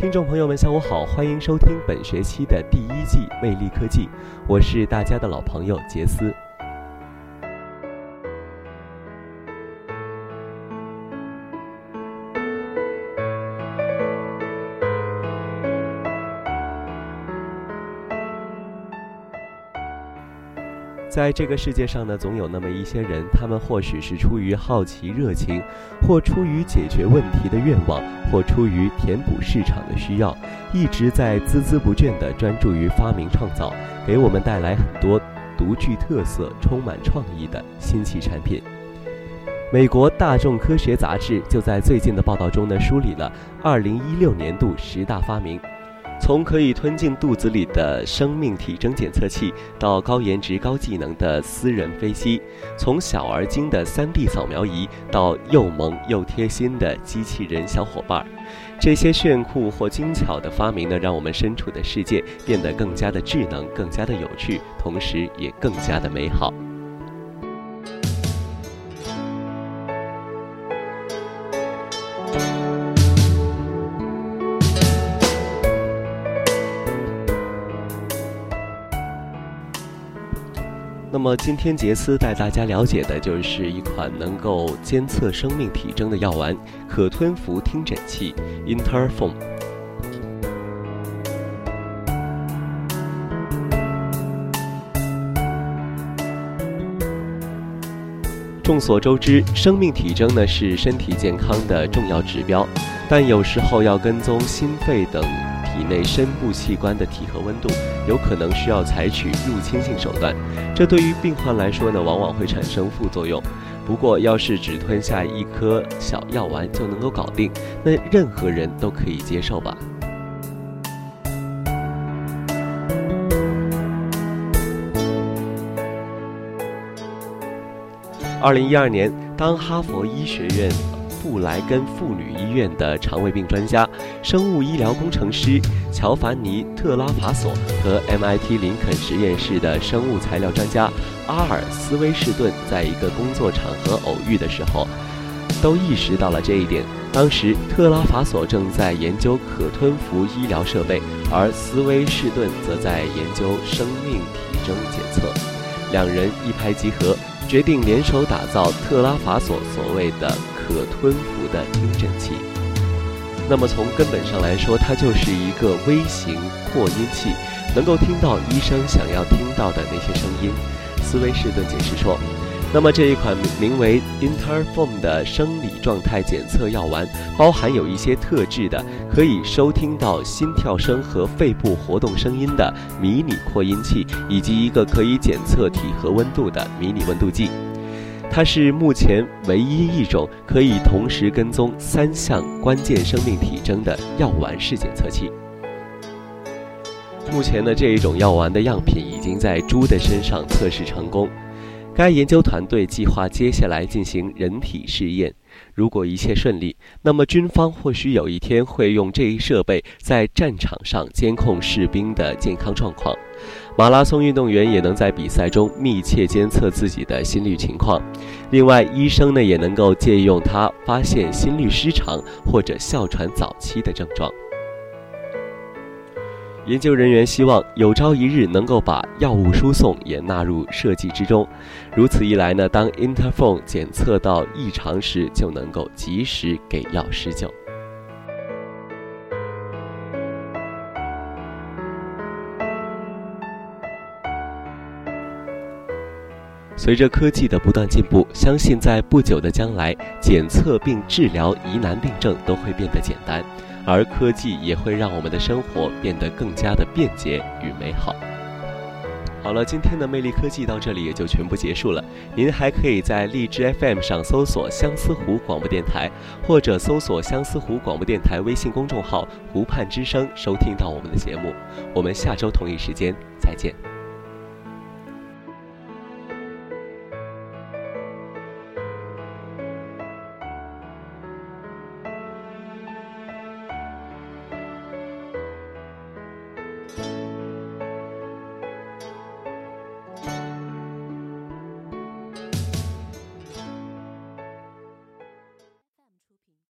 听众朋友们，下午好，欢迎收听本学期的第一季《魅力科技》，我是大家的老朋友杰斯。在这个世界上呢，总有那么一些人，他们或许是出于好奇热情，或出于解决问题的愿望，或出于填补市场的需要，一直在孜孜不倦地专注于发明创造，给我们带来很多独具特色、充满创意的新奇产品。美国大众科学杂志就在最近的报道中呢，梳理了2016年度十大发明。从可以吞进肚子里的生命体征检测器，到高颜值高技能的私人飞机；从小而精的 3D 扫描仪，到又萌又贴心的机器人小伙伴儿，这些炫酷或精巧的发明呢，让我们身处的世界变得更加的智能、更加的有趣，同时也更加的美好。那么今天杰斯带大家了解的就是一款能够监测生命体征的药丸——可吞服听诊器 Interphone。众所周知，生命体征呢是身体健康的重要指标，但有时候要跟踪心肺等。体内深部器官的体核温度，有可能需要采取入侵性手段，这对于病患来说呢，往往会产生副作用。不过，要是只吞下一颗小药丸就能够搞定，那任何人都可以接受吧。二零一二年，当哈佛医学院。布莱根妇女医院的肠胃病专家、生物医疗工程师乔凡尼·特拉法索和 MIT 林肯实验室的生物材料专家阿尔斯威士顿在一个工作场合偶遇的时候，都意识到了这一点。当时，特拉法索正在研究可吞服医疗设备，而斯威士顿则在研究生命体征检测。两人一拍即合，决定联手打造特拉法索所谓的。可吞服的听诊器，那么从根本上来说，它就是一个微型扩音器，能够听到医生想要听到的那些声音。斯威士顿解释说，那么这一款名为 Interphone 的生理状态检测药丸，包含有一些特制的可以收听到心跳声和肺部活动声音的迷你扩音器，以及一个可以检测体和温度的迷你温度计。它是目前唯一一种可以同时跟踪三项关键生命体征的药丸式检测器。目前呢，这一种药丸的样品已经在猪的身上测试成功。该研究团队计划接下来进行人体试验。如果一切顺利，那么军方或许有一天会用这一设备在战场上监控士兵的健康状况。马拉松运动员也能在比赛中密切监测自己的心率情况。另外，医生呢也能够借用它发现心律失常或者哮喘早期的症状。研究人员希望有朝一日能够把药物输送也纳入设计之中。如此一来呢，当 Interphone 检测到异常时，就能够及时给药施救。随着科技的不断进步，相信在不久的将来，检测并治疗疑难病症都会变得简单，而科技也会让我们的生活变得更加的便捷与美好。好了，今天的魅力科技到这里也就全部结束了。您还可以在荔枝 FM 上搜索相思湖广播电台，或者搜索相思湖广播电台微信公众号“湖畔之声”收听到我们的节目。我们下周同一时间再见。